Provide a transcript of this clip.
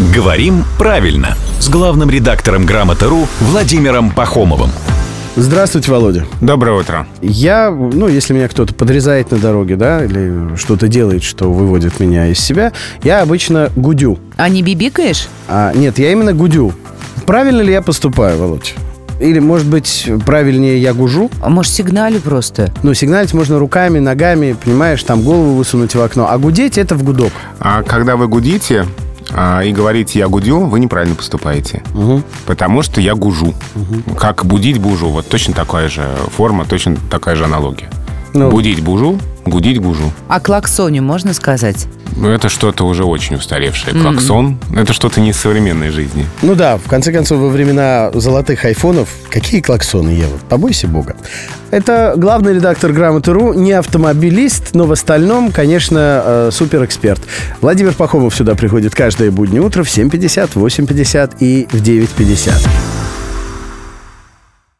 Говорим правильно с главным редактором «Грамоты.ру» Владимиром Пахомовым. Здравствуйте, Володя. Доброе утро. Я, ну, если меня кто-то подрезает на дороге, да, или что-то делает, что выводит меня из себя, я обычно гудю. А не бибикаешь? А, нет, я именно гудю. Правильно ли я поступаю, Володь? Или, может быть, правильнее я гужу? А может, сигналю просто? Ну, сигналить можно руками, ногами, понимаешь, там голову высунуть в окно. А гудеть это в гудок. А когда вы гудите а, и говорите «я гудю», вы неправильно поступаете. Угу. Потому что я гужу. Как будить бужу, вот точно такая же форма, точно такая же аналогия. Ну. Будить бужу, гудить гужу. А клаксоне можно сказать? Ну, Это что-то уже очень устаревшее. Клаксон — это что-то не из современной жизни. Ну да, в конце концов, во времена золотых айфонов, какие клаксоны, Ева? Побойся бога. Это главный редактор «Грамоты.ру», не автомобилист, но в остальном, конечно, э, суперэксперт. Владимир Пахомов сюда приходит каждое буднее утро в 7.50, 8.50 и в 9.50.